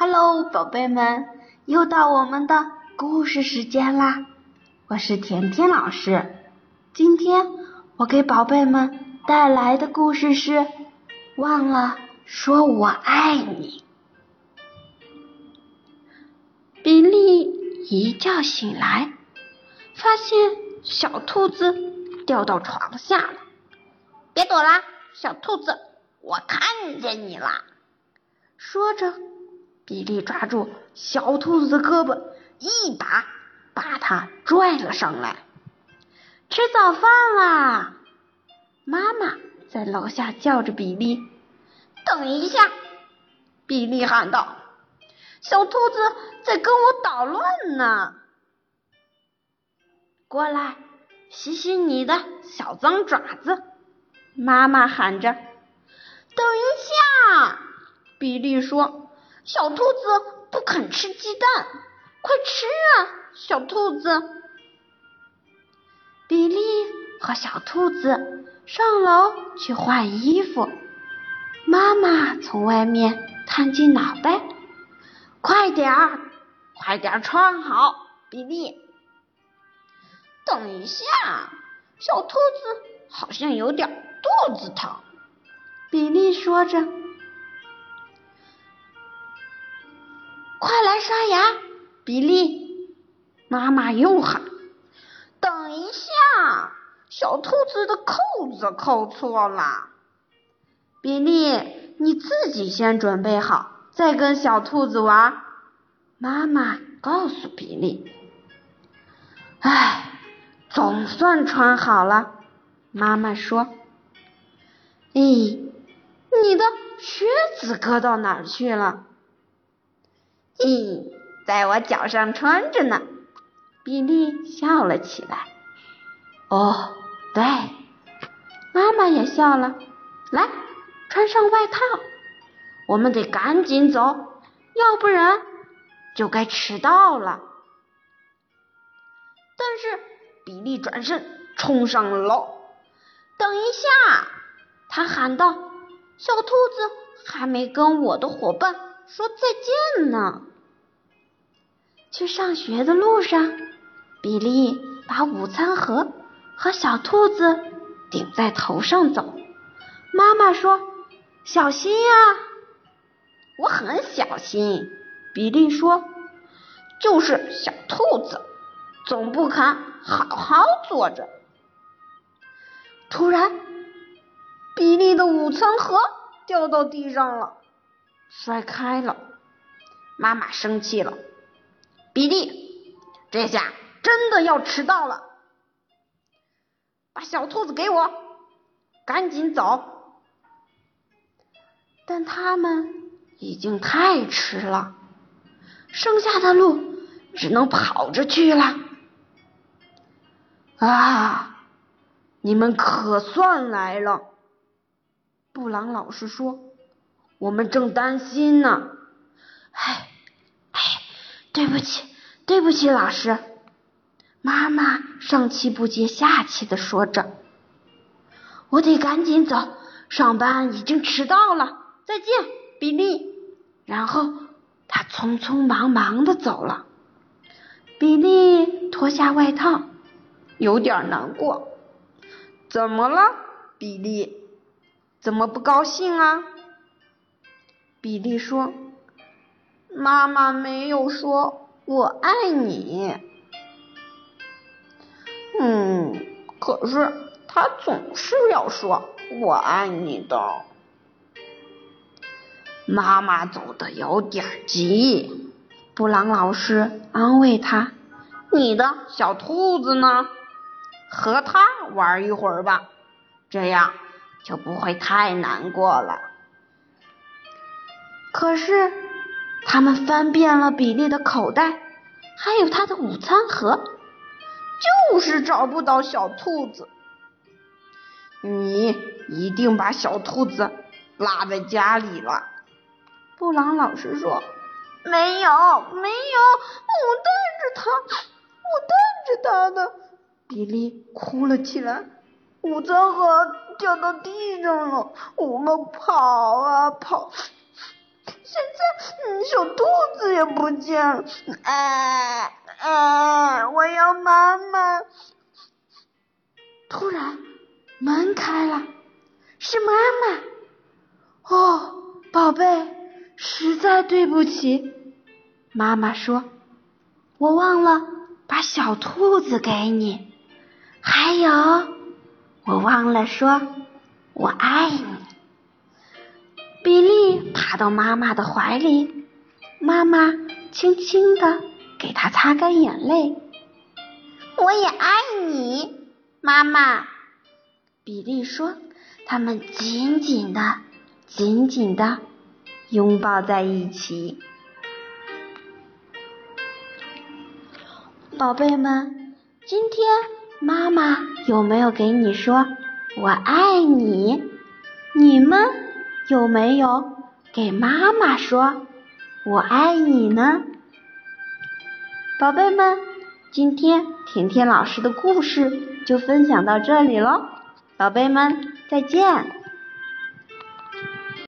Hello，宝贝们，又到我们的故事时间啦！我是甜甜老师。今天我给宝贝们带来的故事是《忘了说我爱你》。比利一觉醒来，发现小兔子掉到床下了。别躲啦，小兔子，我看见你啦！说着，比利抓住小兔子的胳膊，一把把它拽了上来。吃早饭啦！妈妈在楼下叫着比利。等一下，比利喊道：“小兔子在跟我捣乱呢！过来，洗洗你的小脏爪子。”妈妈喊着：“等一下！”比利说：“小兔子不肯吃鸡蛋，快吃啊，小兔子！”比利和小兔子上楼去换衣服。妈妈从外面探进脑袋：“快点儿，快点儿穿好，比利！”等一下，小兔子好像有点。肚子疼，比利说着：“刷牙，比利！”妈妈又喊：“等一下，小兔子的扣子扣错了。”比利，你自己先准备好，再跟小兔子玩。”妈妈告诉比利。“唉，总算穿好了。”妈妈说。咦，你的靴子搁到哪儿去了？咦，在我脚上穿着呢。比利笑了起来。哦，对，妈妈也笑了。来，穿上外套，我们得赶紧走，要不然就该迟到了。但是比利转身冲上了楼。等一下！他喊道：“小兔子还没跟我的伙伴说再见呢。”去上学的路上，比利把午餐盒和小兔子顶在头上走。妈妈说：“小心呀！”我很小心。比利说：“就是小兔子总不肯好好坐着。”突然。比利的午餐盒掉到地上了，摔开了。妈妈生气了：“比利，这下真的要迟到了！把小兔子给我，赶紧走！”但他们已经太迟了，剩下的路只能跑着去了。啊！你们可算来了！布朗老师说：“我们正担心呢。”哎，哎，对不起，对不起，老师。妈妈上气不接下气的说着：“我得赶紧走，上班已经迟到了。再见，比利。”然后他匆匆忙忙的走了。比利脱下外套，有点难过。怎么了，比利？怎么不高兴啊？比利说：“妈妈没有说我爱你。”嗯，可是她总是要说我爱你的。妈妈走的有点急，布朗老师安慰他：“你的小兔子呢？和它玩一会儿吧，这样。”就不会太难过了。可是，他们翻遍了比利的口袋，还有他的午餐盒，就是找不到小兔子。你一定把小兔子落在家里了，布朗老师说。没有，没有，我带着它，我带着它的。比利哭了起来。午餐盒掉到地上了，我们跑啊跑，现在小兔子也不见了。哎哎，我要妈妈！突然，门开了，是妈妈。哦，宝贝，实在对不起。妈妈说：“我忘了把小兔子给你，还有，我忘了说我爱你。”到妈妈的怀里，妈妈轻轻的给他擦干眼泪。我也爱你，妈妈。比利说，他们紧紧的、紧紧的拥抱在一起。宝贝们，今天妈妈有没有给你说我爱你？你们？有没有给妈妈说“我爱你”呢？宝贝们，今天甜甜老师的故事就分享到这里喽，宝贝们再见。